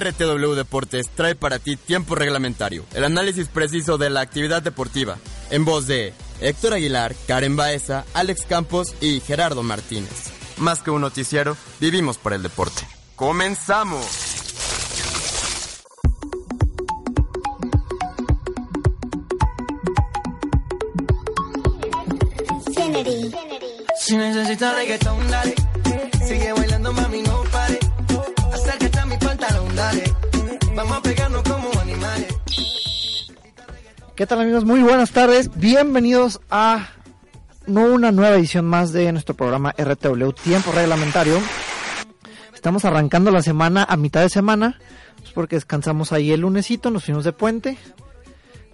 RTW Deportes trae para ti tiempo reglamentario, el análisis preciso de la actividad deportiva, en voz de Héctor Aguilar, Karen Baeza, Alex Campos y Gerardo Martínez. Más que un noticiero, vivimos por el deporte. ¡Comenzamos! Si necesitas reggaetón, dale. Sigue bailando, mami, no pare. Como. ¿Qué tal amigos? Muy buenas tardes. Bienvenidos a no una nueva edición más de nuestro programa RTW Tiempo Reglamentario. Estamos arrancando la semana a mitad de semana, pues porque descansamos ahí el lunesito, nos fuimos de puente.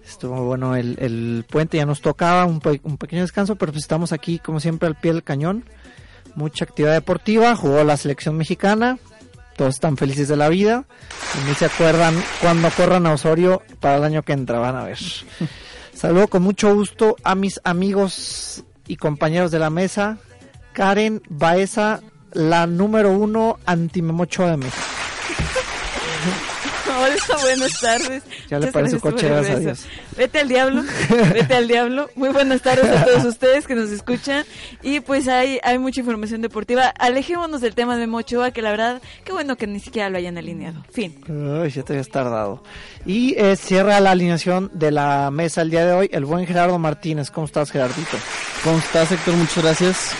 Estuvo bueno el, puente, ya nos tocaba un pequeño descanso, pero pues estamos aquí como siempre al pie del cañón. Mucha actividad deportiva, jugó la selección mexicana, todos están felices de la vida. Y ni se acuerdan cuando corran a Osorio para el año que entra, van a ver. Saludo con mucho gusto a mis amigos y compañeros de la mesa. Karen Baeza, la número uno anti-Memocho de México. Hola, buenas tardes. Ya le parece gracias por coche, el gracias a regreso. Dios. Vete al diablo, vete al diablo. Muy buenas tardes a todos ustedes que nos escuchan. Y pues hay, hay mucha información deportiva. Alejémonos del tema de Mochoa, que la verdad, qué bueno que ni siquiera lo hayan alineado. Fin. Uy, ya te habías tardado. Y eh, cierra la alineación de la mesa el día de hoy el buen Gerardo Martínez. ¿Cómo estás, Gerardito? ¿Cómo estás, Héctor? Muchas gracias.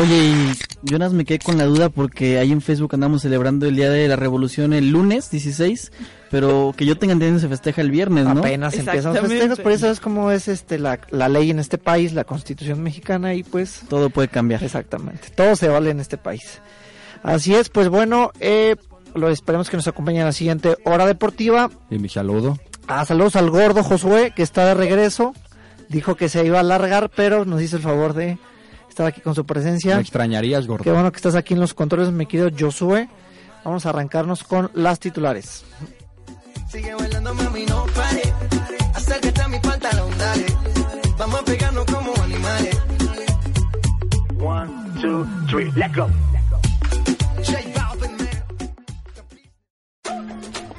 Oye, y Jonas me quedé con la duda porque ahí en Facebook andamos celebrando el Día de la Revolución el lunes 16, pero que yo tenga entendido se festeja el viernes, ¿no? Apenas empiezan los festejos, por eso es como es este la, la ley en este país, la constitución mexicana y pues Todo puede cambiar. exactamente, todo se vale en este país. Así es, pues bueno, eh, lo esperemos que nos acompañe en la siguiente hora deportiva. Y mi saludo. Ah, saludos al gordo Josué, que está de regreso. Dijo que se iba a alargar, pero nos hizo el favor de estar aquí con su presencia. Me extrañarías, gordo. Qué bueno que estás aquí en los controles, mi querido Josué. Vamos a arrancarnos con las titulares. Sigue bailando, mami, no pare. Acércate a mi pantalón, dale. Vamos a pegarnos como animales. One, two, three, let's go.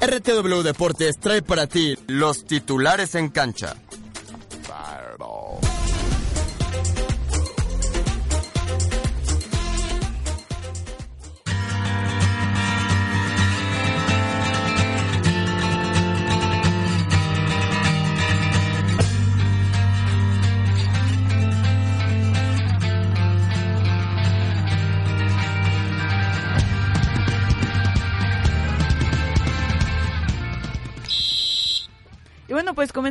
RTW Deportes trae para ti los titulares en cancha.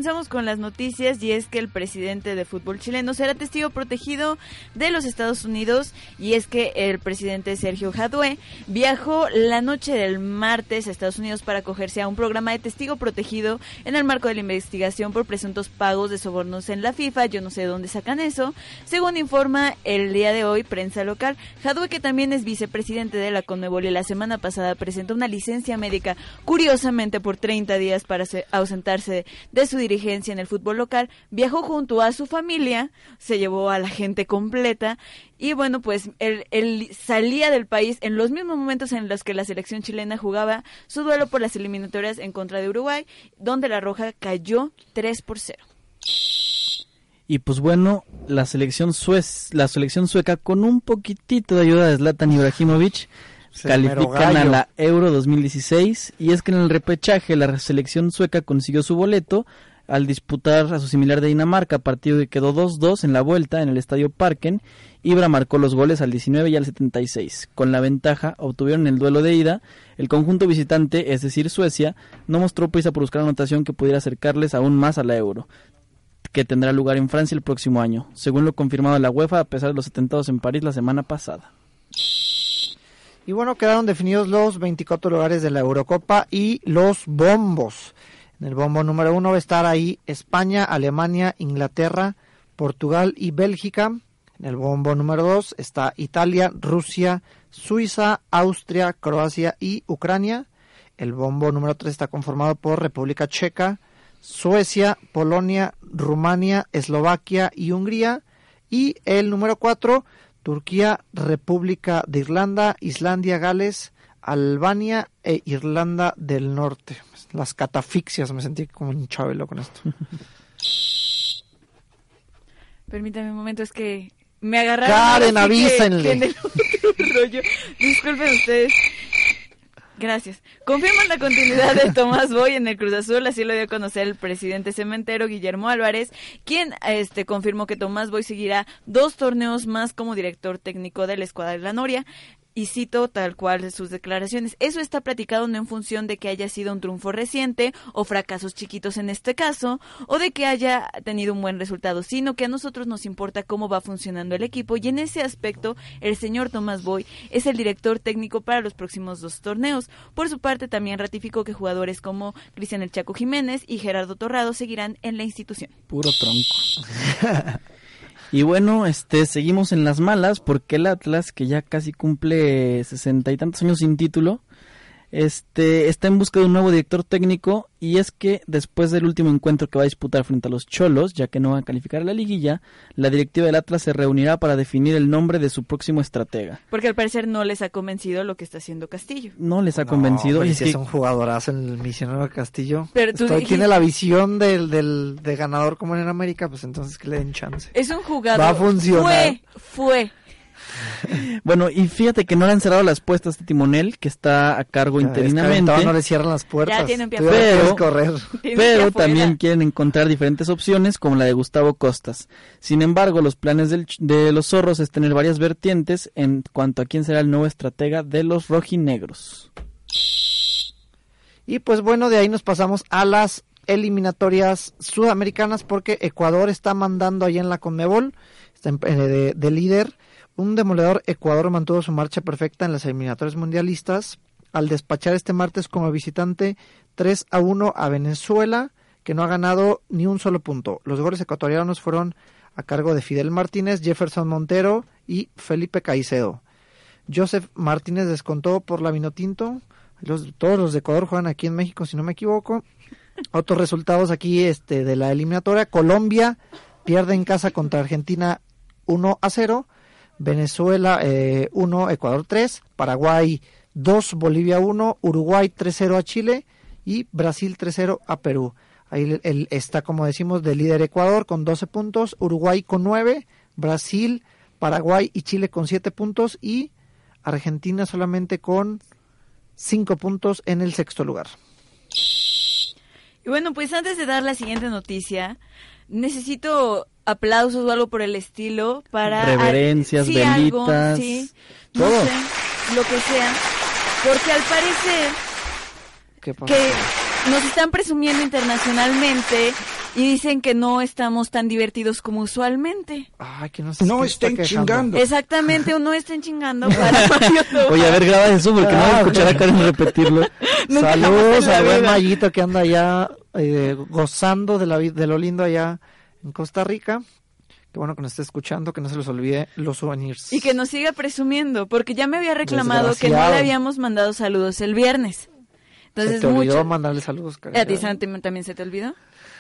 Comenzamos con las noticias y es que el presidente de fútbol chileno será testigo protegido de los Estados Unidos y es que el presidente Sergio Jadue viajó la noche del martes a Estados Unidos para acogerse a un programa de testigo protegido en el marco de la investigación por presuntos pagos de sobornos en la FIFA. Yo no sé de dónde sacan eso. Según informa el día de hoy prensa local, Jadue que también es vicepresidente de la Conmebol y la semana pasada presentó una licencia médica curiosamente por 30 días para se- ausentarse de su dirigencia en el fútbol local, viajó junto a su familia, se llevó a la gente completa y bueno, pues él, él salía del país en los mismos momentos en los que la selección chilena jugaba su duelo por las eliminatorias en contra de Uruguay, donde la Roja cayó 3 por 0. Y pues bueno, la selección suez, la selección sueca con un poquitito de ayuda de Zlatan Ibrahimovic califican a la Euro 2016 y es que en el repechaje la selección sueca consiguió su boleto al disputar a su similar de Dinamarca, partido que quedó 2-2 en la vuelta en el Estadio Parken. Ibra marcó los goles al 19 y al 76. Con la ventaja obtuvieron el duelo de ida. El conjunto visitante, es decir Suecia, no mostró prisa por buscar anotación que pudiera acercarles aún más a la Euro que tendrá lugar en Francia el próximo año, según lo confirmado la UEFA a pesar de los atentados en París la semana pasada. Y bueno, quedaron definidos los 24 lugares de la Eurocopa y los bombos. En el bombo número uno va a estar ahí España, Alemania, Inglaterra, Portugal y Bélgica. En el bombo número dos está Italia, Rusia, Suiza, Austria, Croacia y Ucrania. El bombo número tres está conformado por República Checa, Suecia, Polonia, Rumania, Eslovaquia y Hungría. Y el número cuatro, Turquía, República de Irlanda, Islandia, Gales, Albania e Irlanda del Norte. Las catafixias, me sentí como un chabelo con esto. Permítame un momento, es que me agarraron. Karen, avísenle. rollo. Disculpen ustedes. Gracias. Confirman la continuidad de Tomás Boy en el Cruz Azul, así lo dio a conocer el presidente cementero Guillermo Álvarez, quien este confirmó que Tomás Boy seguirá dos torneos más como director técnico de la escuadra de la Noria. Y cito tal cual sus declaraciones. Eso está platicado no en función de que haya sido un triunfo reciente o fracasos chiquitos en este caso, o de que haya tenido un buen resultado, sino que a nosotros nos importa cómo va funcionando el equipo y en ese aspecto el señor Tomás Boy es el director técnico para los próximos dos torneos. Por su parte también ratificó que jugadores como Cristian El Chaco Jiménez y Gerardo Torrado seguirán en la institución. Puro tronco. y bueno, este, seguimos en las malas porque el Atlas, que ya casi cumple sesenta y tantos años sin título, este, está en busca de un nuevo director técnico y es que después del último encuentro que va a disputar frente a los Cholos, ya que no va a calificar a la liguilla, la directiva del Atlas se reunirá para definir el nombre de su próximo estratega. Porque al parecer no les ha convencido lo que está haciendo Castillo. No les ha convencido. No, y y es si que- es un jugadorazo el misionero Castillo. Pero tú Estoy- dijiste- tiene la visión del, del de ganador como en América, pues entonces que le den chance. Es un jugador. Va a funcionar. Fue, fue. Bueno, y fíjate que no le han cerrado las puestas a este timonel, que está a cargo Ya ves, interinamente. No le cierran las puertas. Ya tienen pie quieres correr. Pero también quieren encontrar diferentes opciones como la de Gustavo Costas. Sin embargo, los planes del de los zorros es tener varias vertientes en cuanto a quién será el nuevo estratega de los rojinegros. Y pues bueno, de ahí nos pasamos a las eliminatorias sudamericanas porque Ecuador está mandando allá en la Conmebol, está en- eh, de, de líder. Un demoledor Ecuador mantuvo su marcha perfecta en las eliminatorias mundialistas al despachar este martes como visitante 3 a 1 a Venezuela, que no ha ganado ni un solo punto. Los goles ecuatorianos fueron a cargo de Fidel Martínez, Jefferson Montero y Felipe Caicedo. Joseph Martínez descontó por la Vinotinto. Los, todos los de Ecuador juegan aquí en México, si no me equivoco. Otros resultados aquí este, de la eliminatoria. Colombia pierde en casa contra Argentina 1 a 0. Venezuela eh, 1, Ecuador 3. Paraguay 2, Bolivia 1. Uruguay 3-0 a Chile. Y Brasil 3-0 a Perú. Ahí el- el- está, como decimos, de líder Ecuador con 12 puntos. Uruguay con 9. Brasil, Paraguay y Chile con 7 puntos. Y Argentina solamente con 5 puntos en el sexto lugar. Y bueno, pues antes de dar la siguiente noticia, necesito aplausos o algo por el estilo para... Reverencias, sí, algo, velitas, sí, no todo. sé, lo que sea. Porque al parecer ¿Qué pasa? que nos están presumiendo internacionalmente y dicen que no estamos tan divertidos como usualmente. Ay, que no, sé No estén chingando. Exactamente, o no estén chingando para. Oye, a ver, graba eso porque no voy a escuchar a Karen repetirlo. Saludos buen vida. Mayito que anda allá eh, gozando de, la, vi- de lo lindo allá en Costa Rica. Qué bueno que nos esté escuchando, que no se les olvide los souvenirs. Y que nos siga presumiendo, porque ya me había reclamado que no le habíamos mandado saludos el viernes. Entonces, se te olvidó mucho... mandarle saludos, Karen. ¿A ti Santi, también se te olvidó?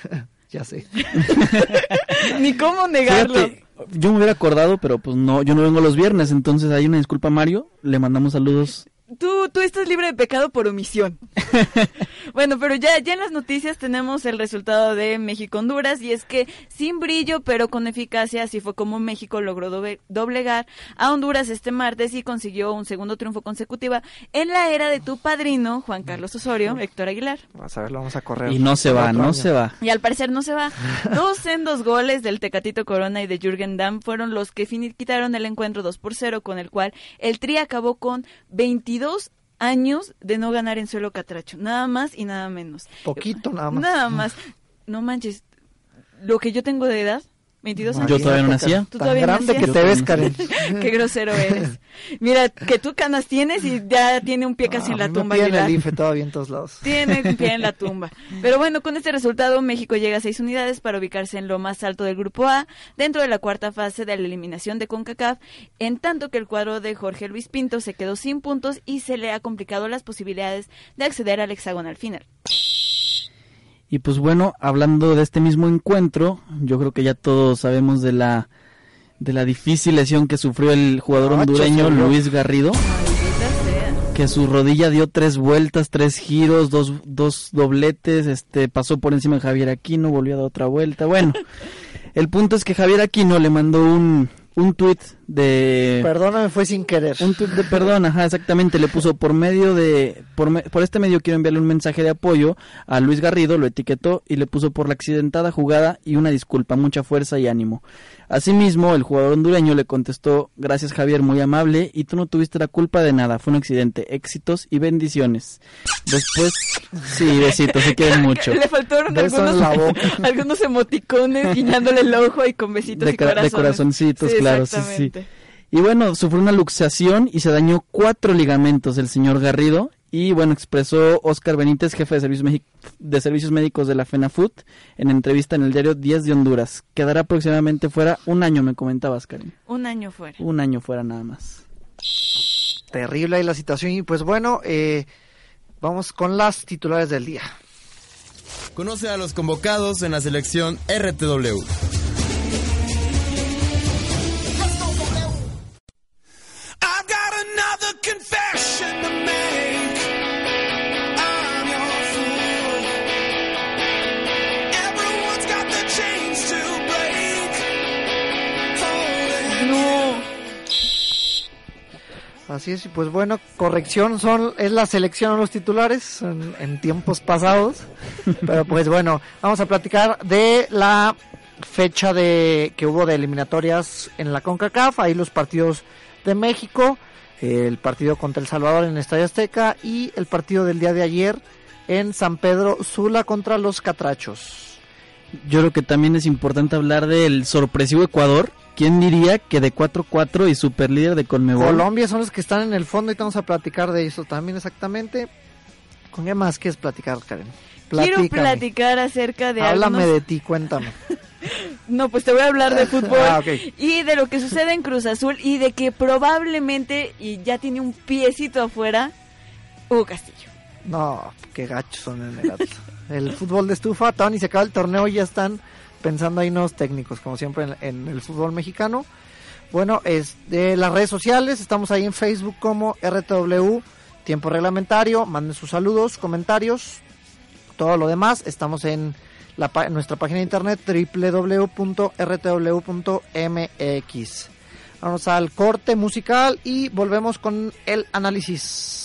Ya sé. Ni cómo negarlo. Fíjate, yo me hubiera acordado, pero pues no, yo no vengo los viernes, entonces hay una disculpa a Mario, le mandamos saludos. Tú, tú estás libre de pecado por omisión. bueno, pero ya, ya en las noticias tenemos el resultado de México-Honduras y es que sin brillo pero con eficacia así fue como México logró dobe- doblegar a Honduras este martes y consiguió un segundo triunfo consecutiva en la era de tu padrino Juan Carlos Osorio, Héctor Aguilar. Vas a ver, lo vamos a correr. Y no se va, no año. se va. Y al parecer no se va. Dos sendos goles del Tecatito Corona y de Jürgen Damm fueron los que finiquitaron el encuentro 2 por 0, con el cual el Tri acabó con 22 años de no ganar en suelo catracho. Nada más y nada menos. Poquito nada más. Nada más. No manches. Lo que yo tengo de edad, 22 Yo años. Yo todavía no nacía. ¿Tú Tan todavía grande nacías? que te ves, Karen. Qué grosero eres. Mira, que tú canas tienes y ya tiene un pie casi en la tumba. Aguilar. el IFE todavía en todos lados. Tiene un pie en la tumba. Pero bueno, con este resultado México llega a seis unidades para ubicarse en lo más alto del grupo A, dentro de la cuarta fase de la eliminación de CONCACAF, en tanto que el cuadro de Jorge Luis Pinto se quedó sin puntos y se le ha complicado las posibilidades de acceder al hexagonal final. Y pues bueno, hablando de este mismo encuentro, yo creo que ya todos sabemos de la de la difícil lesión que sufrió el jugador Gacho hondureño. Luis Garrido, que su rodilla dio tres vueltas, tres giros, dos, dos dobletes, este pasó por encima de Javier Aquino, volvió a dar otra vuelta. Bueno, el punto es que Javier Aquino le mandó un un tuit de Perdóname, fue sin querer. un tuit de perdón, ajá, exactamente, le puso por medio de, por, me- por este medio quiero enviarle un mensaje de apoyo a Luis Garrido, lo etiquetó y le puso por la accidentada jugada y una disculpa, mucha fuerza y ánimo. Asimismo, el jugador hondureño le contestó, gracias Javier, muy amable, y tú no tuviste la culpa de nada, fue un accidente, éxitos y bendiciones. Después, sí, besitos, se quieren mucho. Le faltaron algunos, la boca. algunos emoticones guiñándole el ojo y con besitos De y de corazoncitos, claro, sí, sí. exactamente. Y bueno, sufrió una luxación y se dañó cuatro ligamentos el señor Garrido. Y bueno, expresó Oscar Benítez, jefe de servicios, de servicios médicos de la FENAFUT, en entrevista en el diario 10 de Honduras. Quedará aproximadamente fuera un año, me comentabas, Karim. Un año fuera. Un año fuera nada más. Terrible ahí la situación. Y pues bueno, eh, vamos con las titulares del día. Conoce a los convocados en la selección RTW. Así es, y pues bueno, corrección, son es la selección a los titulares en, en tiempos pasados. Pero pues bueno, vamos a platicar de la fecha de que hubo de eliminatorias en la CONCACAF, ahí los partidos de México, el partido contra El Salvador en el Estadio Azteca y el partido del día de ayer en San Pedro Sula contra los Catrachos. Yo creo que también es importante hablar del sorpresivo Ecuador. ¿Quién diría que de 4-4 y superlíder de Conmebol? Colombia son los que están en el fondo y vamos a platicar de eso también exactamente. ¿Con qué más quieres platicar, Karen? Quiero platicar acerca de Háblame algunos... de ti, cuéntame. No, pues te voy a hablar de fútbol Ah, ok. y de lo que sucede en Cruz Azul y de que probablemente, y ya tiene un piecito afuera, Hugo Castillo. No, qué gachos son en el. El fútbol de estufa, Tony, se acaba el torneo y ya están pensando ahí nuevos técnicos, como siempre en, el fútbol mexicano. Bueno, es de las redes sociales, estamos ahí en Facebook como RTW, tiempo reglamentario, manden sus saludos, comentarios, todo lo demás, estamos en la, en nuestra página de internet www.rtw.mx. Vamos al corte musical y volvemos con el análisis.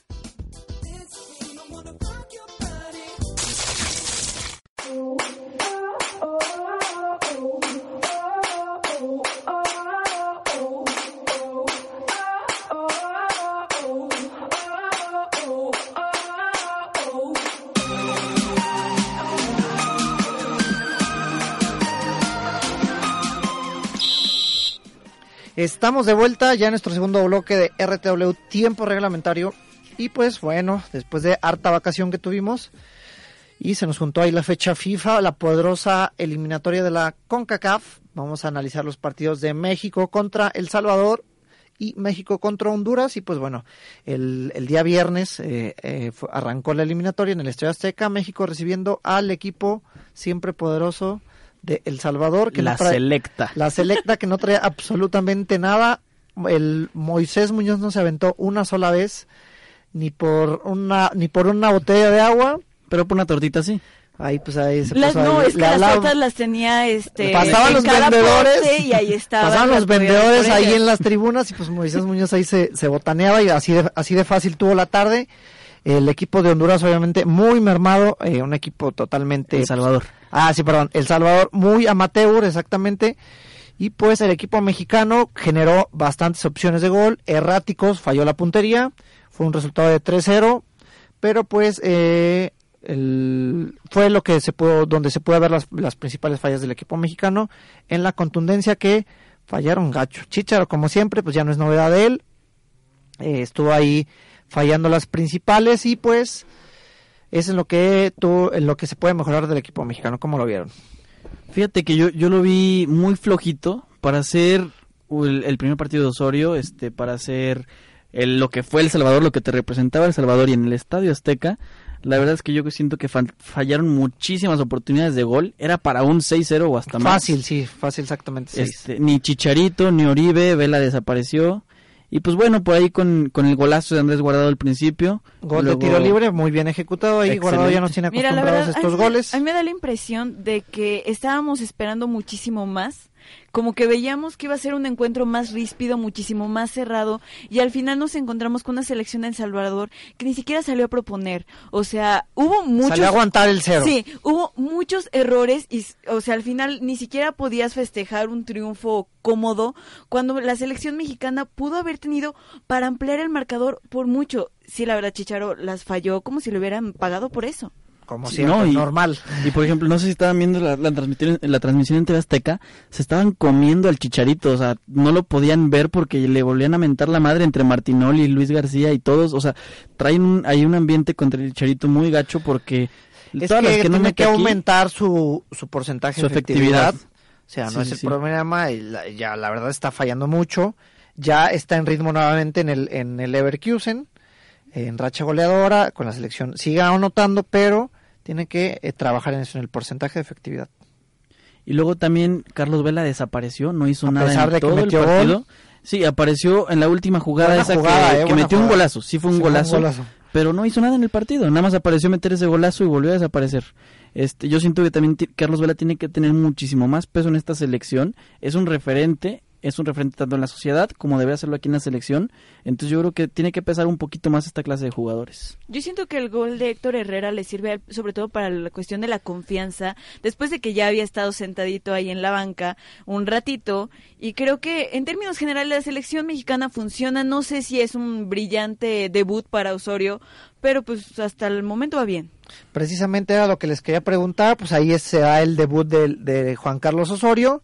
Estamos de vuelta ya en nuestro segundo bloque de RTW Tiempo Reglamentario. Y pues bueno, después de harta vacación que tuvimos, y se nos juntó ahí la fecha FIFA, la poderosa eliminatoria de la CONCACAF. Vamos a analizar los partidos de México contra El Salvador y México contra Honduras. Y pues bueno, el, el día viernes eh, eh, arrancó la eliminatoria en el Estadio Azteca, México recibiendo al equipo siempre poderoso de El Salvador. Que La no trae- selecta. la selecta que no trae absolutamente nada. El Moisés Muñoz no se aventó una sola vez, ni por una, ni por una botella de agua. Pero por una tortita sí. Ahí pues ahí se Las, no, ahí, es que le las tortas las tenía este pasaban en los cada vendedores y ahí estaban pasaban los vendedores ahí en las tribunas y pues Moisés Muñoz ahí se, se botaneaba y así de, así de fácil tuvo la tarde el equipo de Honduras obviamente muy mermado eh, un equipo totalmente El Salvador. ah sí perdón El Salvador muy amateur exactamente y pues el equipo mexicano generó bastantes opciones de gol erráticos falló la puntería fue un resultado de 3-0 pero pues eh, el- fue lo que se pudo, donde se puede ver las, las principales fallas del equipo mexicano en la contundencia que fallaron gacho. Chicharo, como siempre, pues ya no es novedad de él. Eh, estuvo ahí fallando las principales y pues es en lo que tú, en lo que se puede mejorar del equipo mexicano. ¿Cómo lo vieron? Fíjate que yo, yo lo vi muy flojito para hacer el, el primer partido de Osorio, este, para hacer el- lo que fue El Salvador, lo que te representaba El Salvador y en el Estadio Azteca. La verdad es que yo siento que fa- fallaron muchísimas oportunidades de gol. Era para un 6-0 o hasta más. Fácil, sí, fácil, exactamente. Este, ni Chicharito, ni Oribe, Vela desapareció. Y pues bueno, por ahí con, con el golazo de Andrés Guardado al principio. Gol luego- de tiro libre, muy bien ejecutado ahí. Guardado ya nos tiene Mira, la acostumbrados verdad, a estos a mí- goles. A mí me da la impresión de que estábamos esperando muchísimo más. Como que veíamos que iba a ser un encuentro más ríspido, muchísimo más cerrado, y al final nos encontramos con una selección de El Salvador que ni siquiera salió a proponer. O sea, hubo muchos. Salió a aguantar el cero. Sí, hubo muchos errores y, o sea, al final ni siquiera podías festejar un triunfo cómodo cuando la selección mexicana pudo haber tenido para ampliar el marcador por mucho. Sí, la verdad, Chicharo las falló como si le hubieran pagado por eso. Como siempre, no, y- normal. Y por ejemplo, no sé si estaban viendo la, la transmisión, la transmisión en TV Azteca, se estaban comiendo al chicharito, o sea, no lo podían ver porque le volvían a mentar la madre entre Martinoli y Luis García y todos, o sea, traen un, hay un ambiente contra el chicharito muy gacho porque Es todas que, las que no tiene que aquí, aumentar su, su porcentaje Su de efectividad. efectividad. O sea, no Sí, es el sí. problema, y la- ya la verdad está fallando mucho. Ya está en ritmo nuevamente en el, en el Leverkusen, en racha goleadora, con la selección. Sigue anotando, pero tiene que eh, trabajar en eso, en el porcentaje de efectividad. Y luego también Carlos Vela desapareció, no hizo A nada pesar en de que todo el partido. gol. Sí, apareció en la última jugada Buena esa jugada, que, eh, que metió un golazo, sí fue un Sí, fue un golazo, pero no hizo nada en el partido, nada más apareció meter ese golazo y volvió a desaparecer. Este, yo siento que también Carlos Vela tiene que tener muchísimo más peso en esta selección, es un referente, es un referente tanto en la sociedad como debe hacerlo aquí en la selección, entonces yo creo que tiene que pesar un poquito más esta clase de jugadores. Yo siento que el gol de Héctor Herrera le sirve sobre todo para la cuestión de la confianza, después de que ya había estado sentadito ahí en la banca un ratito, y creo que en términos generales la selección mexicana funciona, no sé si es un brillante debut para Osorio, pero pues hasta el momento va bien. Precisamente era lo que les quería preguntar, pues ahí se da el debut de, de Juan Carlos Osorio.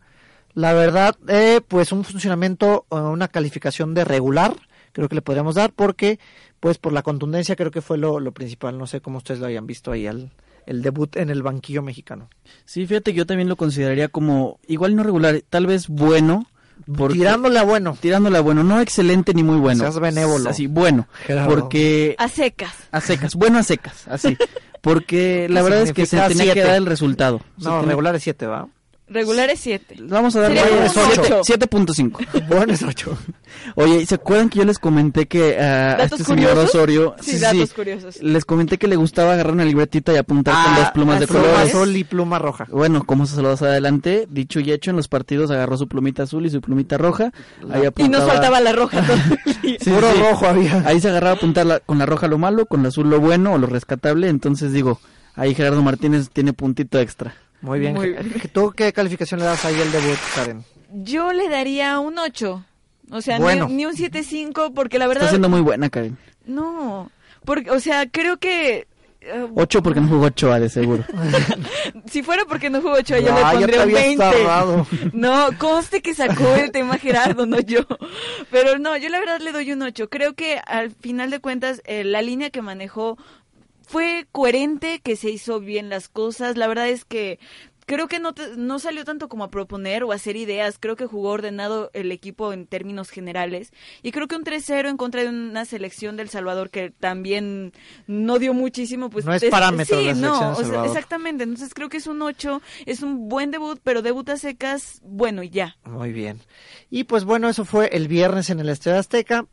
La verdad, eh, pues un funcionamiento, eh, una calificación de regular, creo que le podríamos dar, porque pues por la contundencia creo que fue lo, lo principal. No sé cómo ustedes lo hayan visto ahí, al, el debut en el banquillo mexicano. Sí, fíjate que yo también lo consideraría como igual no regular, tal vez bueno, porque- Tirándole a bueno. tirándola bueno, no excelente ni muy bueno. Seas benévolo. Así, bueno, Gerardo. porque A secas. a secas, bueno a secas, así. Porque la ¿Qué verdad es que se tenía que dar el resultado. No, regular es 7, ¿va? Regular es 7. Vamos a darle Sería como un siete- ocho. 7.5. Bueno, es 8. Oye, ¿y ¿se acuerdan que yo les comenté que ah, a ¿Datos este señor? Osorio... Sí, datos curiosos. Les comenté que le gustaba agarrar una libretita y apuntar con Ah, dos plumas de pluma pluma azul y pluma roja. Bueno, como se los adelante, dicho y hecho, en los partidos agarró su plumita azul y su plumita roja. Ahí Y nos apuntaba- faltaba la roja. Sí, Puro sí. rojo había. Ahí se agarraba a apuntar la- con la roja lo malo, con la azul lo bueno o lo rescatable. Entonces digo, ahí Gerardo Martínez tiene puntito extra. Muy bien. Muy bien. ¿Tú qué calificación le das ahí al debut, Karen? Yo le daría un 8. O sea, ni- Bueno. ni, un 7.5 porque la Está verdad... siendo muy buena, Karen. No, porque, o sea, creo que... eh, Ocho porque no jugó Ochoa, de seguro. si fuera porque no jugó 8, yo Ah, le pondría un habías 20. tardado. No, conste que sacó el tema Gerardo, no yo. Pero no, yo la verdad le doy un 8. Creo que al final de cuentas eh, la línea que manejó fue coherente, que se hizo bien las cosas. La verdad es que creo que no, te- no salió tanto como a proponer o a hacer ideas. Creo que jugó ordenado el equipo en términos generales. Y creo que un 3-0 en contra de una selección del Salvador que también no dio muchísimo. Pues No es parámetro Sí, la selección no, o sea, exactamente. Entonces creo que es un 8. Es un buen debut, pero debut a secas, bueno, y ya. Muy bien. Y pues bueno, eso fue el viernes en el Estadio Azteca.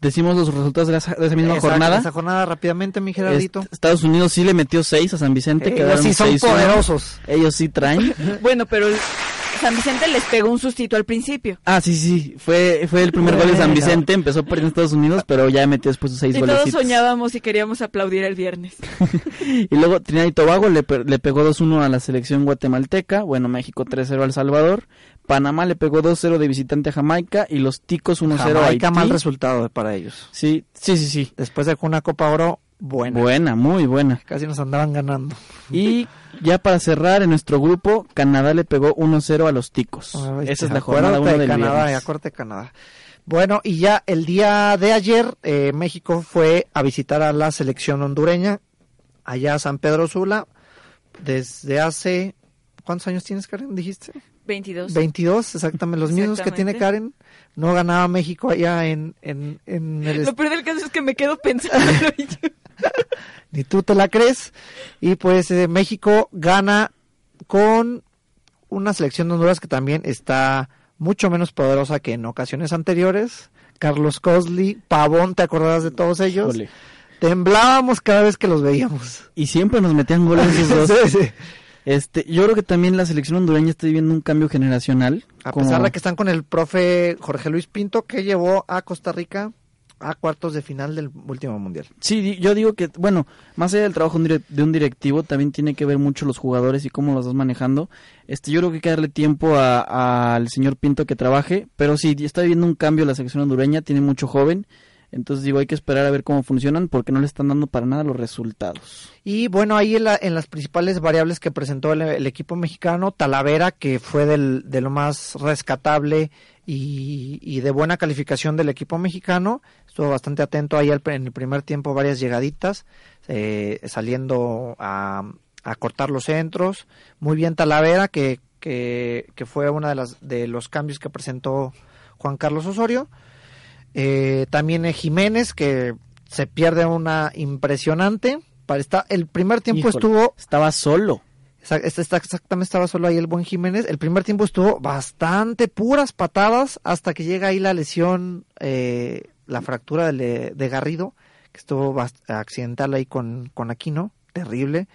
Decimos los resultados de, esa- de esa misma Esa- jornada. Esa jornada rápidamente, mi Gerardito. Est- Estados Unidos sí le metió 6 a San Vicente. Eh, quedaron ellos sí son 6-1. poderosos. Ellos sí traen. Bueno, pero el- San Vicente les pegó un sustito al principio. Ah, sí, sí. Fue, fue el primer gol de San. Vicente. Empezó perdiendo Estados Unidos, pero ya metió después sus seis Y todos soñábamos y queríamos aplaudir el viernes. Y luego Trinidad y Tobago le, le pegó 2-1 a la selección guatemalteca. Bueno, México 3-0 al Salvador. Panamá le pegó 2-0 de visitante a Jamaica. Y los Ticos 1-0 a Jamaica, mal resultado para ellos. Sí, sí, sí, sí. Después de una Copa Oro, buena. Buena, muy buena. Casi nos andaban ganando. Y ya para cerrar en nuestro grupo, Canadá le pegó 1-0 a los Ticos. Ay, Esa es la jornada 1 de del Canadá, viernes. acuérdate Canadá. Bueno, y ya el día de ayer, eh, México fue a visitar a la selección hondureña, allá a San Pedro Sula, desde hace... ¿Cuántos años tienes, Karen? Dijiste. 22. 22, exactamente, los mismos que tiene. Karen. No ganaba México allá en, en, en el... Lo peor del caso es que me quedo pensando. ni tú te la crees. Y pues eh, México gana con una selección de Honduras que también está mucho menos poderosa que en ocasiones anteriores. Carlos Cosley, Pavón, ¿te acordabas de todos ellos? Temblábamos cada vez que los veíamos. Y siempre nos metían goles esos dos. Sí, sí. Este, yo creo que también la selección hondureña está viviendo un cambio generacional. A como- pesar de que están con el profe Jorge Luis Pinto, que llevó a Costa Rica a cuartos de final del último mundial. Sí, yo digo que, bueno, más allá del trabajo de un directivo, también tiene que ver mucho los jugadores y cómo los vas manejando. Este, yo creo que hay que darle tiempo a- al señor Pinto que trabaje, pero sí, está viviendo un cambio la selección hondureña, tiene mucho joven, entonces digo, hay que esperar a ver cómo funcionan porque no le están dando para nada los resultados. Y bueno, ahí en, la- en las principales variables que presentó el, equipo mexicano, Talavera, que fue de lo más rescatable y, de buena calificación del equipo mexicano, estuvo bastante atento ahí al- en el primer tiempo, varias llegaditas, eh, saliendo a, a cortar los centros. Muy bien Talavera, que, que, que fue uno de, de los cambios que presentó Juan Carlos Osorio. Eh, también Jiménez, que se pierde una impresionante. Para esta- el primer tiempo Híjole, estuvo, Estaba solo. exactamente estaba solo ahí el buen Jiménez. El primer tiempo estuvo bastante puras patadas hasta que llega ahí la lesión, eh, la fractura de, de Garrido, que estuvo accidental ahí con, con Aquino, terrible.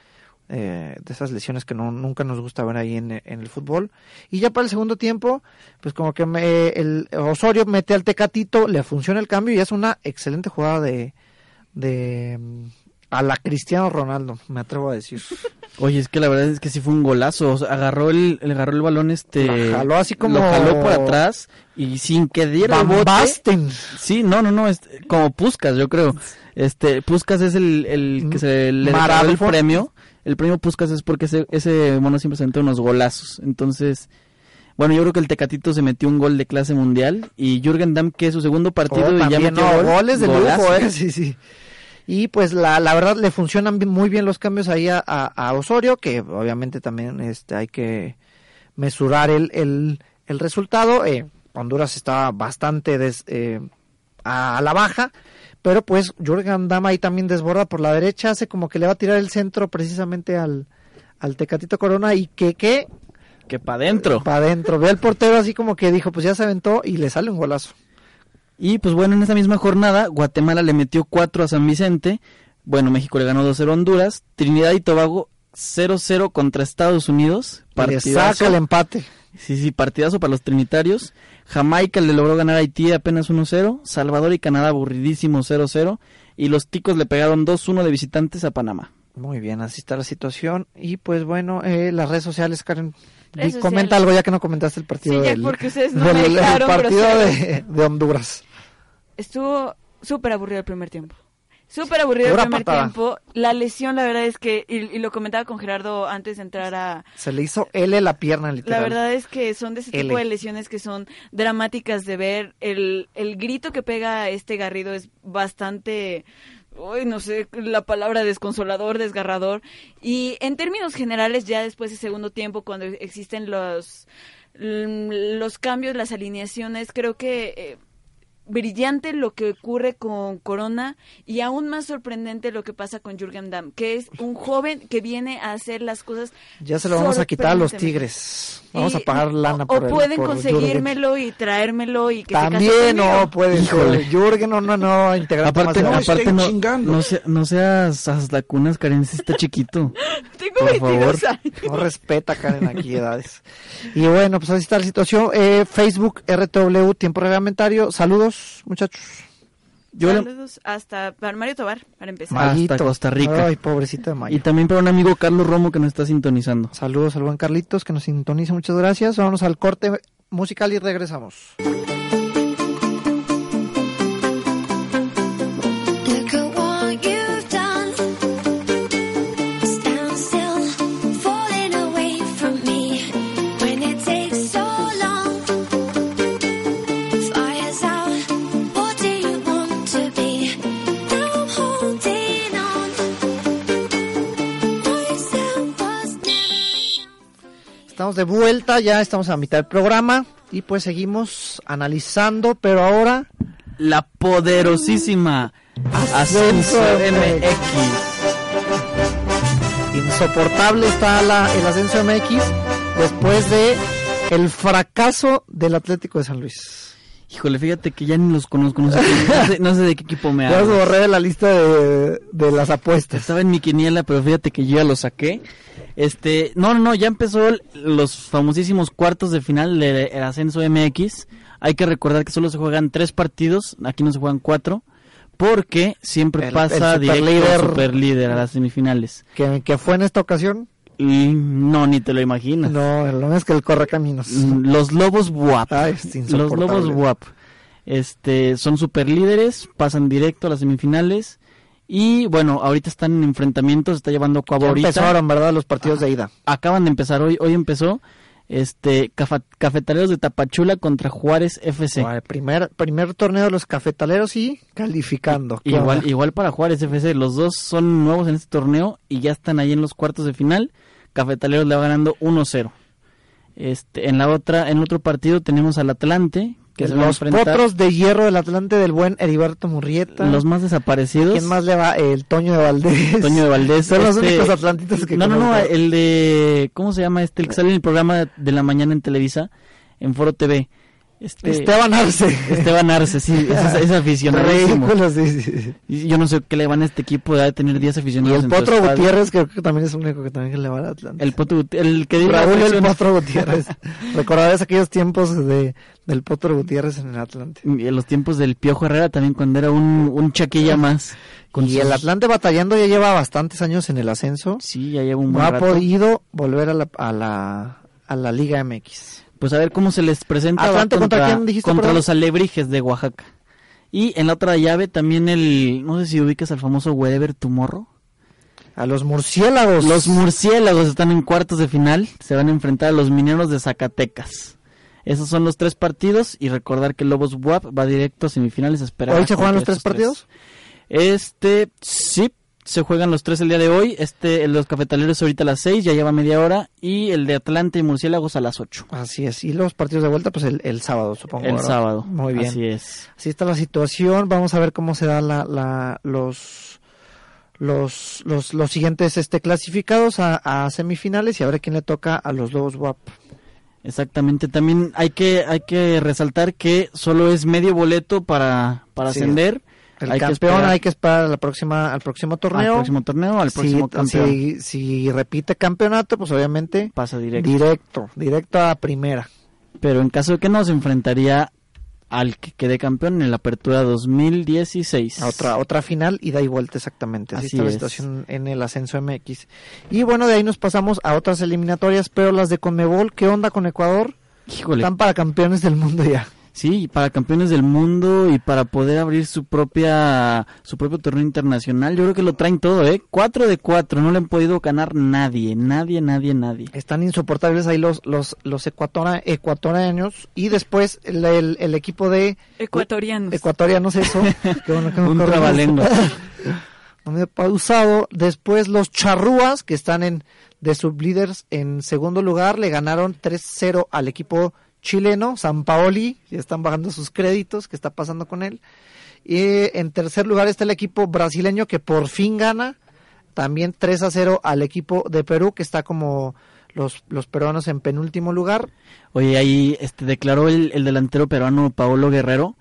Eh, de esas lesiones que no, nunca nos gusta ver ahí en, en el fútbol. Y ya para el segundo tiempo, pues como que me- el Osorio mete al Tecatito, le funciona el cambio y es una excelente jugada de, de mm, a la Cristiano Ronaldo, me atrevo a decir. Oye, es que la verdad es que sí fue un golazo. o sea, agarró el, el- agarró el balón este. Lo jaló así como- Lo jaló por atrás y sin que diera el Van bote. Basten. Sí, no, no, no, este, como Puskas, yo creo. Este, Puskas es el, el que se le regaló el premio. El premio Puskas es porque ese, ese mono siempre se metió unos golazos. Entonces, bueno, yo creo que el Tecatito se metió un gol de clase mundial y Jürgen Damm que es su segundo partido Oh, y ya metió no, gol, goles de golazo. lujo, eh, sí, sí. Y pues la, la verdad le funcionan muy bien los cambios ahí a, a- a Osorio, que obviamente también este, hay que mesurar el, el, el resultado. Eh, Honduras está bastante des- eh, a, a la baja, pero pues Jürgen Damm ahí también desborda por la derecha, hace como que le va a tirar el centro precisamente al, al Tecatito Corona y que que que para adentro. Para adentro. Ve al portero así como que dijo, pues ya se aventó y le sale un golazo. Y pues bueno, en esa misma jornada, Guatemala le metió 4 a San Vicente. Bueno, México le ganó 2-0 a Honduras. Trinidad y Tobago 0-0 contra Estados Unidos. Y le saca el empate. Sí, sí, partidazo para los trinitarios. Jamaica le logró ganar a Haití apenas 1-0. Salvador y Canadá aburridísimo 0-0. Y los ticos le pegaron 2-1 de visitantes a Panamá. Muy bien, así está la situación. Y pues bueno, eh, las redes sociales, Karen. Redes comenta sociales. algo ya que no comentaste el partido, Sí, ya del, porque ustedes no del- dejaron partido de, de Honduras. Estuvo súper aburrido el primer tiempo. Súper aburrido el primer patada. tiempo. La lesión, la verdad es que, y, y lo comentaba con Gerardo antes de entrar a... Se le hizo L la pierna, La literal. verdad es que son de ese tipo de lesiones que son dramáticas de ver. El, el grito que pega este Garrido es bastante... Uy, no sé, la palabra desconsolador, desgarrador. Y en términos generales, ya después de segundo tiempo, cuando existen los, mm, los cambios, las alineaciones, creo que eh, brillante lo que ocurre con Corona y aún más sorprendente lo que pasa con Jürgen Damm, que es un joven que viene a hacer las cosas Ya se lo vamos a quitar a los. Tigres. Vamos Y- a pagar lana o, por o el- pueden por conseguírmelo y traérmelo y que Jürgen. se case También conmigo. no pueden. Híjole. Jürgen, no, no, no, integrante Aparte, aparte no, chingando. no, sea- no seas hasta cunas, Karen, si está chiquito. Tengo por 22 favor. años. No respeta, Karen, aquí edades. Y bueno, pues así está la situación. Eh, Facebook, RTW, tiempo reglamentario. Saludos, muchachos. Yo le- Saludos hasta para Mario Tobar, para empezar. Hasta Mayito. Costa Rica. Ay, Mayo. Y también para un amigo Carlos Romo que nos está sintonizando. Saludos al buen Carlitos que nos sintoniza. Muchas gracias. Vámonos al corte musical y regresamos. De vuelta, ya estamos a mitad del programa y pues seguimos analizando, pero ahora La poderosísima Ascenso MX. Insoportable está la, el ascenso MX después de el fracaso del Atlético de San Luis. Híjole, fíjate que ya ni los conozco, no sé, no sé, no sé de qué equipo me Ya hablas. borré de la lista de, de las apuestas. Estaba en mi quiniela, pero fíjate que yo ya lo saqué. Este, no, no, ya empezó el- los famosísimos cuartos de final del ascenso MX. Hay que recordar que solo se juegan tres partidos, aquí no se juegan cuatro, porque siempre El- pasa el directo a las semifinales. Que, que fue en esta ocasión. Y no, ni te lo imaginas. No, lo es que el corre caminos. Mm, Los Lobos WAP. Los. Lobos WAP. Este, son super líderes, pasan directo a las semifinales. Y bueno, ahorita están en enfrentamientos, se está llevando a cabo Ya ahorita. empezaron, ¿verdad? Los partidos de ida. Acaban de empezar hoy, hoy empezó. Este, Cafetaleros de Tapachula contra Juárez FC. Bueno, el primer, primer torneo de los cafetaleros y calificando. ¿Qué Igual, onda? igual para Juárez FC, los dos son nuevos en este torneo y ya están ahí en los cuartos de final. Cafetaleros le va ganando 1-0. Este, en la otra, en otro partido tenemos al Atlante, que los potros de hierro del Atlante del buen Heriberto Murrieta. los más desaparecidos. ¿Quién más le va? El Toño de Valdés. Toño de Valdés. Son los este- únicos atlantitas que No, no, no, conozco. el de ¿cómo se llama este? El que sale en el programa de la mañana en Televisa, en Foro TV. Este Esteban Arce. Esteban Arce, sí, es, es aficionadísimo. Ridículo, sí, sí, sí. Y Yo no sé qué le van a este equipo, debe tener 10 Y aficionados el en su Potro. Gutiérrez creo que también es un único que también le va al Atlante. El Potro el que Raúl el Potro Gutiérrez. Recordarás aquellos tiempos de, del Potro Gutiérrez en el Atlante. y en los tiempos del Piojo Herrera también cuando era un, un chaquilla más. Con y el Atlante batallando ya lleva bastantes años en el ascenso. Sí, ya lleva un No buen ha rato. podido volver a la, a la, a la Liga MX. Pues a ver cómo se les presenta Atlante, ¿contra quién dijiste, contra los alebrijes de Oaxaca. Y en la otra llave también el, no sé si ubicas al famoso Wherever Tomorrow. A los murciélagos. Los murciélagos están en cuartos de final, se van a enfrentar a los mineros de Zacatecas. Esos son los tres partidos y recordar que Lobos WAP va directo a semifinales a esperar. ¿Hoy se juegan los tres partidos? Este, sí, se juegan los tres el día de hoy. Este, los cafetaleros ahorita a las seis, ya lleva media hora. Y el de Atlante y Murciélagos a las ocho. Así es. Y los partidos de vuelta, pues el, el sábado, supongo. El ¿verdad? sábado. Muy bien. Así es. Así está la situación. Vamos a ver cómo se dan la, la, los, los, los, los siguientes este, clasificados a, a semifinales y a ver quién le toca a los Lobos WAP. Exactamente, también hay que hay que resaltar que solo es medio boleto para, para Sí. ascender. El hay campeón hay que esperar a la próxima, al próximo al torneo. próximo torneo, al Si- próximo campeón. si, si repite campeonato, pues obviamente Pasa directo. directo, directo a primera. Pero en caso de que no, se enfrentaría al que quede campeón en la apertura 2016. A otra, otra final, ida y vuelta exactamente. Así, Así está la situación en el ascenso MX. Y bueno, de ahí nos pasamos a otras eliminatorias, pero las de Conmebol, ¿qué onda con Ecuador? Híjole. Están para campeones del mundo ya. Sí, para campeones del mundo y para poder abrir su propia su propio torneo internacional, yo creo que lo traen todo, ¿eh? Cuatro de cuatro, no le han podido ganar nadie, nadie, nadie, nadie. Están insoportables ahí los, los, los ecuatora- ecuatorianos. Y después el, el- el equipo de Ecuatorianos. ecuatorianos, eso. Qué bueno que Un corriges. trabalengua. Medio pausado. Después los charrúas, que están en de sublíderes en segundo lugar, le ganaron 3-0 al equipo chileno, San Paoli, ya están bajando sus créditos, ¿qué está pasando con él? Y en tercer lugar está el equipo brasileño que por fin gana, también 3 a 0 al equipo de Perú, que está como los, los peruanos en penúltimo lugar. Oye, ahí este declaró el, el delantero peruano Paolo Guerrero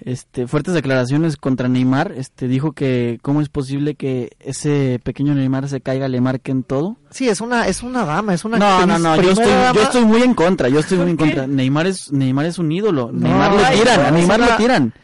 este fuertes declaraciones contra Neymar, este dijo que cómo es posible que ese pequeño Neymar se caiga, le marquen todo. Sí, es una, es una dama, es una No, no, no, yo estoy, yo estoy muy en contra, yo estoy muy en contra. Neymar es Neymar es un ídolo, No, Neymar lo tiran, a no, Neymar lo tiran.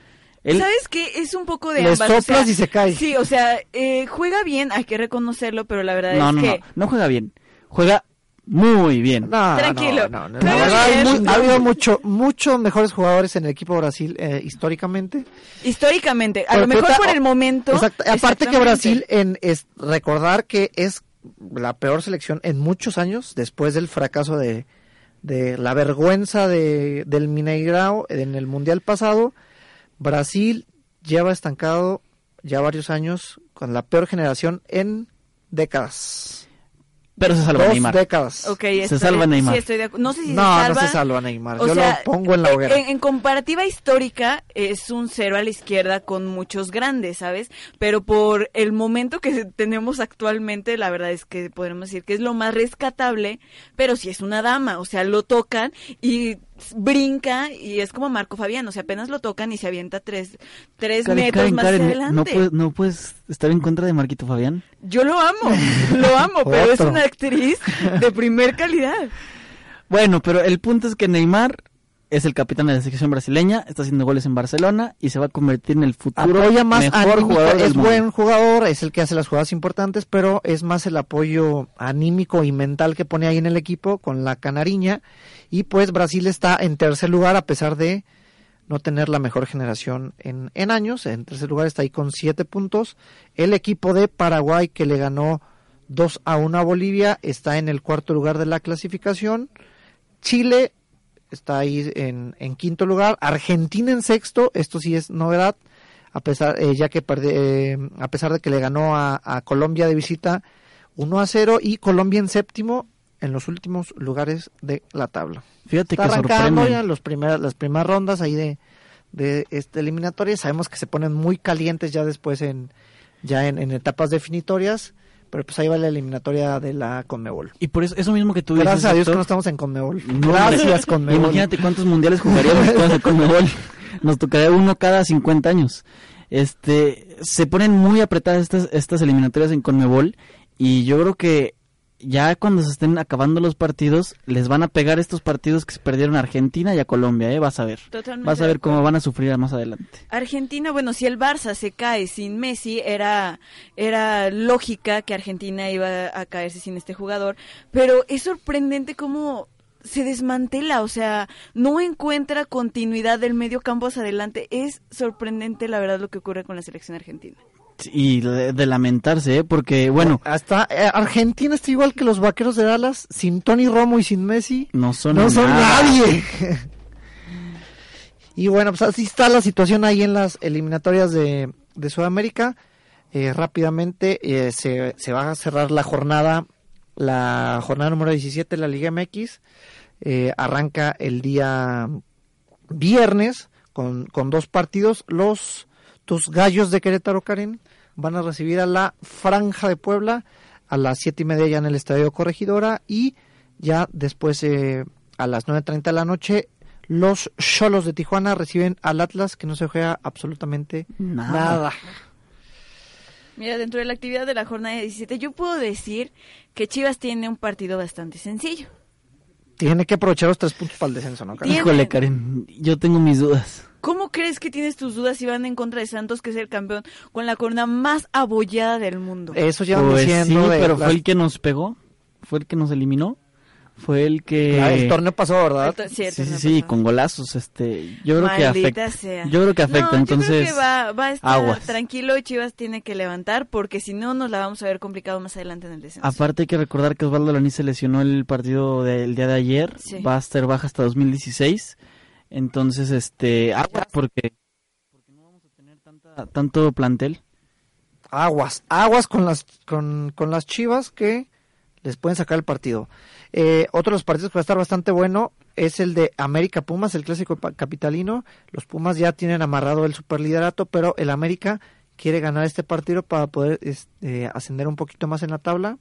Él- ¿Sabes qué? Es un poco de Le ambas. o soplas sea, y se cae. Sí, o sea, eh, juega bien, hay que reconocerlo, pero la verdad no, es no, que... no, no juega bien, juega muy bien. No, Tranquilo. no, no, no. Pero La verdad, bien. hay mu- ha habido mucho, muchos mejores jugadores en el equipo Brasil eh, históricamente. Históricamente, a Pero lo mejor por el momento... Aparte que. Brasil, en es recordar que es la peor selección en muchos años después del fracaso de, de la vergüenza de, del Mineirao en el mundial pasado. Brasil lleva estancado ya varios años con la peor generación en décadas. Pero se salva Dos Neymar. décadas. Ok, Se estoy- salva Neymar. Sí, estoy de No sé si no, se salva. no se salva Neymar. O Yo sea, lo pongo en la hoguera. En, en comparativa histórica es un cero a la izquierda con muchos grandes, ¿sabes? Pero por el momento que tenemos actualmente, la verdad es que podremos decir que es lo más rescatable, pero si es una dama, o sea, lo tocan y brinca y es como Marco Fabián, o sea, apenas lo tocan y se avienta tres, tres Karen, metros Karen, más Karen, adelante. no puedes, no puedes estar en contra de Marquito Fabián. Yo lo amo, lo amo, pero es una actriz de primer calidad. Bueno, pero el punto es que Neymar es el capitán de la selección brasileña, está haciendo goles en Barcelona y se va a convertir en el futuro apoya más mejor anímico, jugador del es mundo. buen jugador, es el que hace las jugadas importantes, pero es más el apoyo anímico y mental que pone ahí en el equipo con la canariña y pues Brasil está en tercer lugar a pesar de no tener la mejor generación en, en años, en tercer lugar está ahí con siete puntos, el equipo de Paraguay que le ganó 2 a 1 a Bolivia está en el cuarto lugar de la clasificación, Chile está ahí en, en quinto lugar, Argentina en sexto, esto sí es novedad, a pesar eh, ya que eh, a pesar de que le ganó a, a Colombia de visita 1 a 0 y Colombia en séptimo en los últimos lugares de la tabla. Fíjate Está que arrancando ya los primeras, las primeras rondas ahí de, de esta eliminatoria. Sabemos que se ponen muy calientes ya después en ya en, en etapas definitorias, pero pues ahí va la eliminatoria de la Conmebol. Y por eso, eso mismo que tú dices. Gracias a Dios que no estamos en Conmebol. no, Gracias Conmebol. Imagínate cuántos mundiales jugaríamos con el Conmebol. Nos tocaría uno cada 50 años. Este, se ponen muy apretadas estas, estas eliminatorias en Conmebol y yo creo que ya cuando se estén acabando los partidos, les van a pegar estos partidos que se perdieron a Argentina y a Colombia, ¿eh? Vas a ver. Totalmente Vas a ver cómo van a sufrir más adelante. Argentina, bueno, si el Barça se cae sin Messi, era, era lógica que Argentina iba a caerse sin este jugador, pero es sorprendente cómo se desmantela, o sea, no encuentra continuidad del medio campo hacia adelante. Es sorprendente, la verdad, lo que ocurre con la selección argentina. Y de, lamentarse, ¿eh? Porque, bueno, hasta eh, Argentina está igual que los Vaqueros de Dallas, sin Tony Romo y sin Messi. no son, no son nada. nadie. y bueno, pues así está la situación ahí en las eliminatorias de, de Sudamérica. Eh, rápidamente eh, se, se va a cerrar la jornada, la jornada número 17 de la Liga MX. Arranca el día viernes con, con dos partidos. Los tus gallos de Querétaro, Karen, van a recibir a la Franja de Puebla a las siete y media ya en el Estadio Corregidora y ya después eh, a las 9.30 de la noche, los Cholos de Tijuana reciben al Atlas, que no se juega absolutamente Nada. nada. Mira, dentro de la actividad de la jornada 17, yo puedo decir que Chivas tiene un partido bastante sencillo. Tiene que aprovechar los tres puntos para el descenso, ¿no? Karen? Híjole, Karen, yo tengo mis dudas. ¿Cómo crees que tienes tus dudas si van en contra de Santos, que es el campeón con la corona más abollada del mundo? Eso llevan Pues sí, diciendo de pero las- fue el que nos pegó, fue el que nos eliminó, fue el que... Ah, el torneo pasó, ¿verdad? To- sí, Sí, sí, sí, con golazos, este, yo creo que afecta. sea. Yo creo que afecta, No, entonces Yo creo que va, va a estar aguas. tranquilo y Chivas tiene que levantar porque si no nos la vamos a ver complicado más adelante en el descenso. Aparte hay que recordar que Osvaldo Laní se lesionó el partido del día de ayer, Sí. va a estar baja hasta 2016, entonces este, aguas porque, no vamos a tener tanta, tanto plantel. aguas, aguas con las con, con las Chivas que les pueden sacar el partido. Eh, otro de los partidos que va a estar bastante bueno es el de América Pumas, el clásico capitalino. Los Pumas ya tienen amarrado el superliderato, pero el América quiere ganar este partido para poder este, ascender un poquito más en la tabla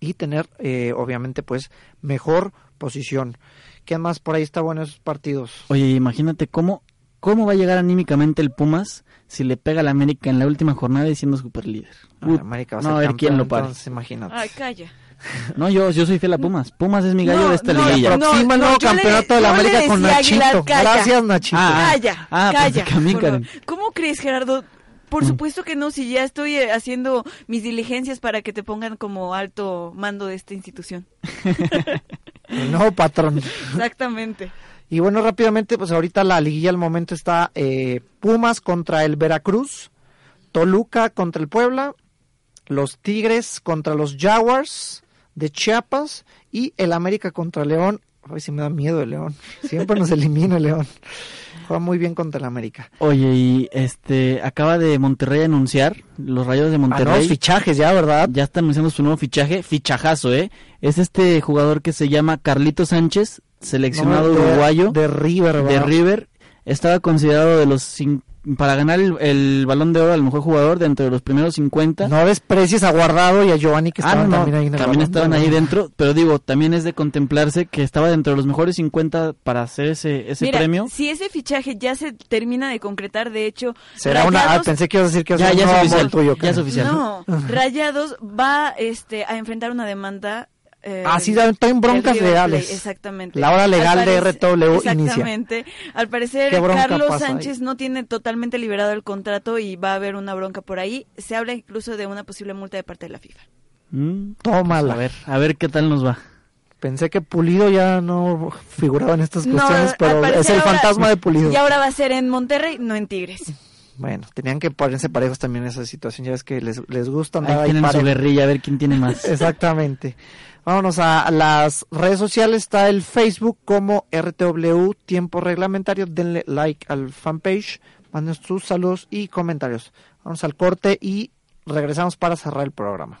y tener, eh, obviamente, pues mejor posición. ¿Qué más por ahí está bueno esos partidos? Oye, imagínate cómo, cómo va a llegar anímicamente el Pumas si le pega al América en la última jornada y siendo superlíder. Ah, Ut, América va a no, ser a ver campeón, quién lo para. entonces, imagínate. Ay, calla. No, yo, yo soy fiel a Pumas. Pumas es mi gallo No, de esta no, liguilla. no, nuevo le- campeonato de la América con a Aguilar, Nachito. calla. Gracias, Nachito. Ah, Calla, ah, calla. pensé que a mí, por Karen. favor. ¿Cómo crees, Gerardo? Por Mm. supuesto que no, si ya estoy eh, haciendo mis diligencias para que te pongan como alto mando de esta institución. No, patrón. Exactamente. Y bueno, rápidamente, pues ahorita la liguilla al momento está eh, Pumas contra el Veracruz, Toluca contra el Puebla, los Tigres contra los Jaguars de Chiapas y el América contra León. Ay, sí me da miedo el León. Siempre nos elimina el León. Juega muy bien contra el América. Oye, y este, acaba de Monterrey anunciar, los rayos de Ah, Monterrey. nuevos fichajes ya, ¿verdad? ya está anunciando su nuevo fichaje, fichajazo, ¿eh? Es este jugador que se llama Carlito Sánchez, seleccionado No, de- uruguayo De River, de ¿verdad? River. Estaba considerado de los cin- para ganar el, el balón de oro al mejor jugador dentro de los primeros 50. No desprecies a Guardado y a Giovanni que Ah, estaban no, también ahí en el también balón estaban ahí dentro, pero digo, también es de contemplarse que estaba dentro de los mejores 50 para hacer ese, ese Mira, premio. si ese fichaje ya se termina de concretar, de hecho, Será una... Ah, Rayados- pensé que ibas a decir que Ya, ya es oficial, tuyo. ya es oficial. No, Rayados va este, a enfrentar una demanda. Eh, Ah, sí, está en broncas legales. Plate, exactamente. La hora legal Al de parece- RW inicia. Exactamente. Al parecer, ¿Qué bronca Carlos pasa ahí? Sánchez no tiene totalmente liberado el contrato y va a haber una bronca por ahí. Se habla incluso de una posible multa de parte de la FIFA. Mm, Tómala. a ver, a ver qué tal nos va. Pensé que Pulido ya no figuraba en estas No, cuestiones, al pero es el ahora- fantasma de Pulido. Y ahora va a ser en Monterrey, no en Tigres. Bueno, tenían que ponerse parejos también en esa situación. Ya ves que les, les gusta andar Ahí tienen su guerrilla, a ver quién tiene más. Exactamente. Vámonos a las redes sociales. Está el Facebook como RTW Tiempo Reglamentario. Denle like al fanpage. Manden sus saludos y comentarios. Vamos al corte y regresamos para cerrar el programa.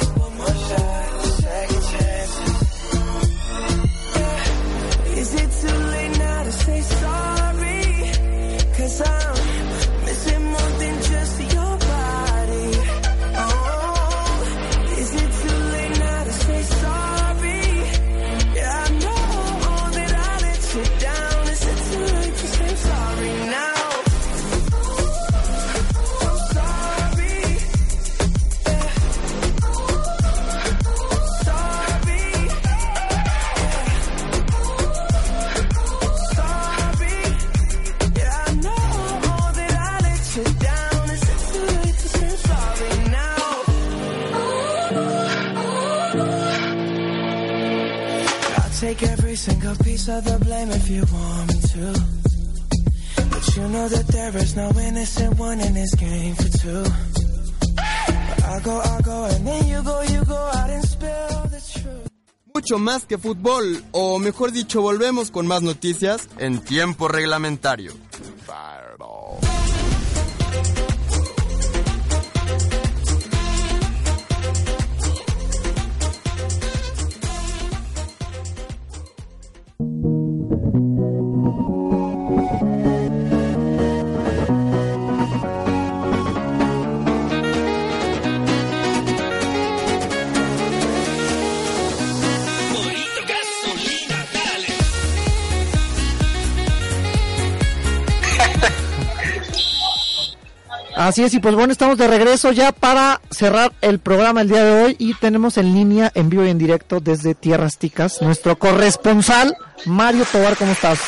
say sorry? Cause I'm missing more than just every single piece of the blame if you want me to. But you know that no innocent one in this game for two. I go, go, and then you go, you go the truth. Mucho más que fútbol, o mejor dicho, volvemos con más noticias en tiempo reglamentario. Así es, y pues bueno, estamos de regreso ya para cerrar el programa el día de hoy y tenemos en línea, en vivo y en directo desde Tierras Ticas, nuestro corresponsal, Mario Tobar, ¿cómo estás?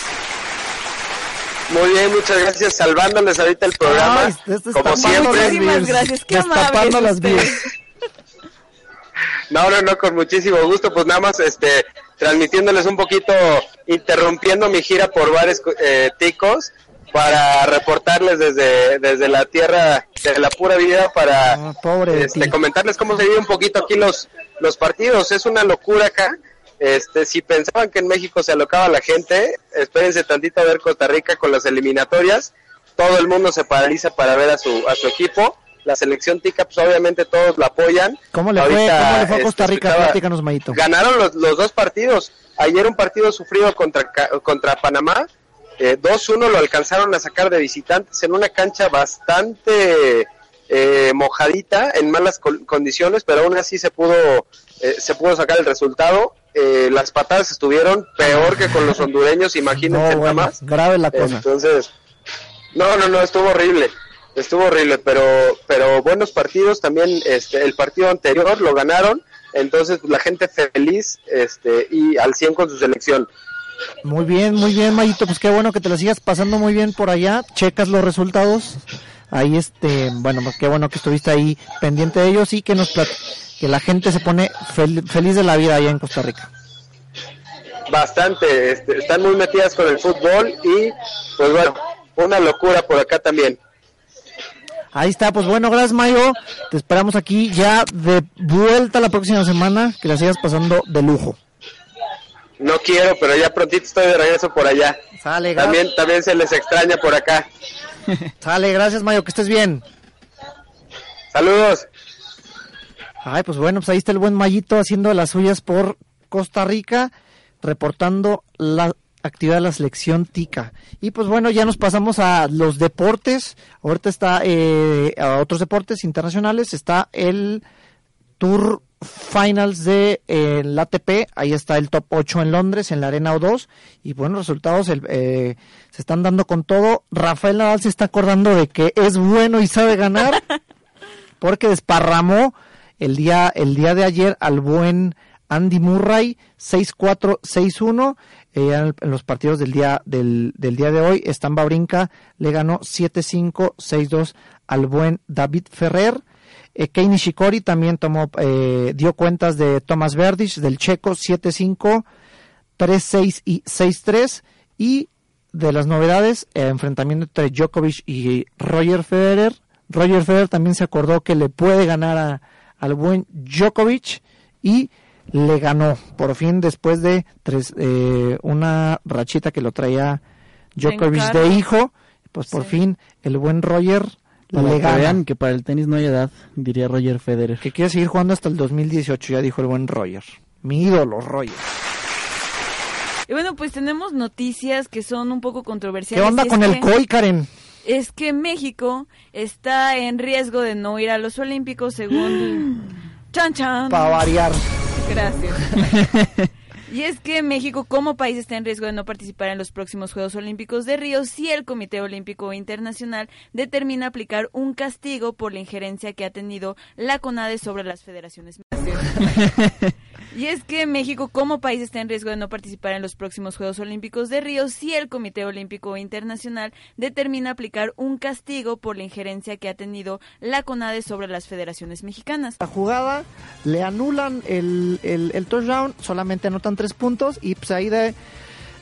Muy bien, muchas gracias. Salvándoles ahorita el programa. Ay, este como siempre. Muchísimas gracias, qué amables las vías. No, no, no, con muchísimo gusto. Pues nada más, este, transmitiéndoles un poquito, interrumpiendo mi gira por bares eh, ticos para reportarles desde, desde la tierra de la pura vida para Ah, pobre este, comentarles cómo se vive un poquito aquí los, los partidos. Es una locura acá. Este, si pensaban que en México se alocaba la gente, espérense tantito a ver Costa Rica con las eliminatorias. Todo el mundo se paraliza para ver a su, a su equipo. La selección tica, pues obviamente todos la apoyan. ¿Cómo le fue, cómo le fue a este, Costa Rica? Platícanos. Ganaron los, los dos partidos. Ayer un partido sufrido contra, contra Panamá. Eh, 2-1 lo alcanzaron a sacar de visitantes en una cancha bastante eh, mojadita, en malas condiciones, pero aún así se pudo, eh, se pudo sacar el resultado. Eh, las patadas estuvieron peor que con los hondureños, imagínense No, nada bueno, más. grave la cosa. Entonces, no, no, no, estuvo horrible. Estuvo horrible, pero pero buenos partidos también. Este, el partido anterior lo ganaron, entonces la gente feliz este y al 100 con su selección. Muy bien, muy bien, Mayito. Pues qué bueno que te lo sigas pasando muy bien por allá. Checas los resultados. Ahí, este, bueno, pues qué bueno que estuviste ahí pendiente de ellos y que nos que la gente se pone fel- feliz de la vida allá en Costa Rica. Bastante, este, están muy metidas con el fútbol y pues bueno, una locura por acá también. Ahí está, pues bueno, gracias Mayo. Te esperamos aquí ya de vuelta la próxima semana. Que la sigas pasando de lujo. No quiero, pero ya prontito estoy de regreso por allá. Sale, También también se les extraña por acá. Sale, gracias Mayo, que estés bien. Saludos. Ay, pues bueno, pues ahí está el buen Mayito haciendo las suyas por Costa Rica, reportando la actividad de la selección tica. Y pues bueno, ya nos pasamos a los deportes. Ahorita está eh, a otros deportes internacionales. Está el Tour Finals de eh, el ATP. Ahí está el top 8 en Londres, en la Arena O2. Y buenos resultados el, eh, se están dando con todo. Rafael Nadal se está acordando de que es bueno y sabe ganar porque desparramó el día, el día de ayer al buen Andy Murray 6-4, 6-1 eh, en en los partidos del día del, del día de hoy. Stan Brinca le ganó 7-5, 6-2 al buen David Ferrer. Eh, Kei Nishikori también tomó, eh, dio cuentas de Thomas Verdich del checo 7-5, 3-6 y 6-3 y de las novedades, eh, enfrentamiento entre Djokovic y Roger Federer. Roger Federer también se acordó que le puede ganar a- al buen Djokovic y le ganó por fin después de tres, eh, una rachita que lo traía Djokovic de hijo. Pues por Sí. fin el buen Roger Para le que gana. vean que para el tenis no hay edad, diría Roger Federer. Que quiere seguir jugando hasta el 2018, ya dijo el buen Roger. Mi ídolo, Roger. Y bueno, pues tenemos noticias que son un poco ¿Qué controversiales. onda y es con el que- COI, Karen? Es que México está en riesgo de no ir a los Olímpicos según... ¡Chan, chan! Para variar. Gracias. Y es que México como país está en riesgo de no participar en los próximos Juegos Olímpicos de Río si el Comité Olímpico Internacional determina aplicar un castigo por la injerencia que ha tenido la CONADE sobre las federaciones. Y es que México como país está en riesgo de no participar en los próximos Juegos Olímpicos de Río si el Comité Olímpico Internacional determina aplicar un castigo por la injerencia que ha tenido la CONADE sobre las federaciones mexicanas. La jugada, le anulan el, el, el touchdown, solamente anotan tres puntos y pues ahí de,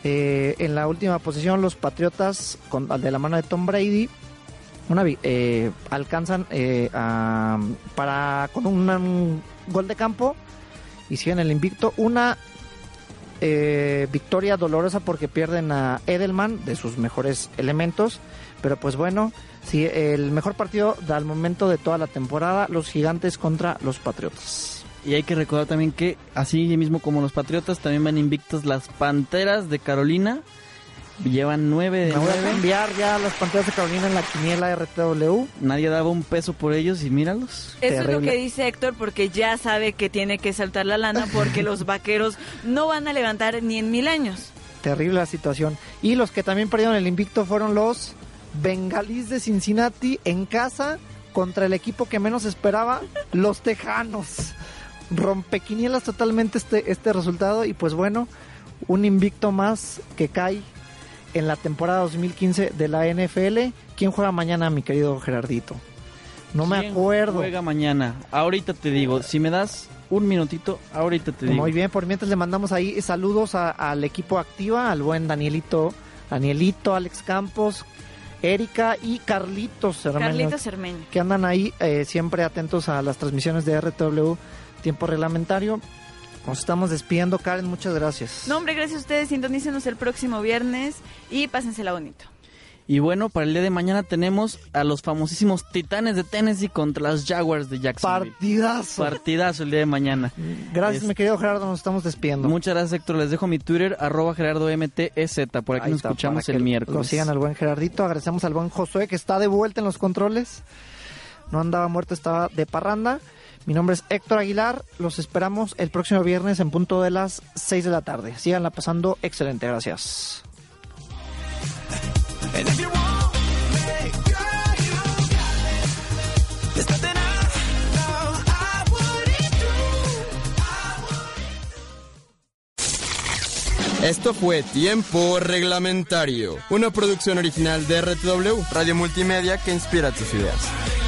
eh, en la última posición los Patriotas con, de la mano de Tom Brady una, eh, alcanzan eh, para con un gol de campo siguen el invicto. Una eh, victoria dolorosa porque pierden a Edelman de sus mejores elementos. Pero pues bueno, sí, el mejor partido al momento de toda la temporada, los gigantes contra los patriotas. Y hay que recordar también que, así mismo como los Patriotas, también van invictos las Panteras de Carolina. Llevan 9 de Me voy a 9. cambiar ya las pantallas de Carolina en la quiniela RTW. Nadie daba un peso por ellos y míralos. Eso es lo Terrible. que dice Héctor porque ya sabe que tiene que saltar la lana porque los vaqueros no van a levantar ni en mil años. Terrible la situación. Y los que también perdieron el invicto fueron los bengalíes de Cincinnati en casa contra el equipo que menos esperaba, los Tejanos. Rompequinielas totalmente este, este resultado y pues bueno, un invicto más que cae en la temporada 2015 de la NFL. ¿Quién juega mañana, mi querido Gerardito? No me ¿Quién acuerdo. Juega mañana. Ahorita te digo, si me das un minutito, ahorita te digo. Muy bien, por mientras le mandamos ahí saludos a- al equipo activa, al buen Danielito, Danielito, Alex Campos, Erika y Carlitos, hermanos, Carlitos Cermeño. que andan ahí eh, siempre atentos a las transmisiones de RTW Tiempo Reglamentario. Nos estamos despidiendo, Karen, muchas gracias. No, hombre, gracias a ustedes. Sintonícenos el próximo viernes y pásensela bonito. Y bueno, para el día de mañana tenemos a los famosísimos Titanes de Tennessee contra las Jaguars de Jacksonville. Partidazo. Partidazo el día de mañana. gracias, Es- mi querido Gerardo, nos estamos despidiendo. Muchas gracias, Héctor. Les dejo mi Twitter, arroba Gerardo MTEZ. Por aquí Ahí nos está, escuchamos para el que miércoles. Lo sigan al buen Gerardito. Agradecemos al buen Josué que está de vuelta en los controles. No andaba muerto, estaba de parranda. Mi nombre es Héctor Aguilar. Los esperamos el próximo viernes en punto de las 6 de la tarde. Síganla pasando excelente. Gracias. Esto fue Tiempo Reglamentario, una producción original de RTW, Radio Multimedia que inspira tus ideas.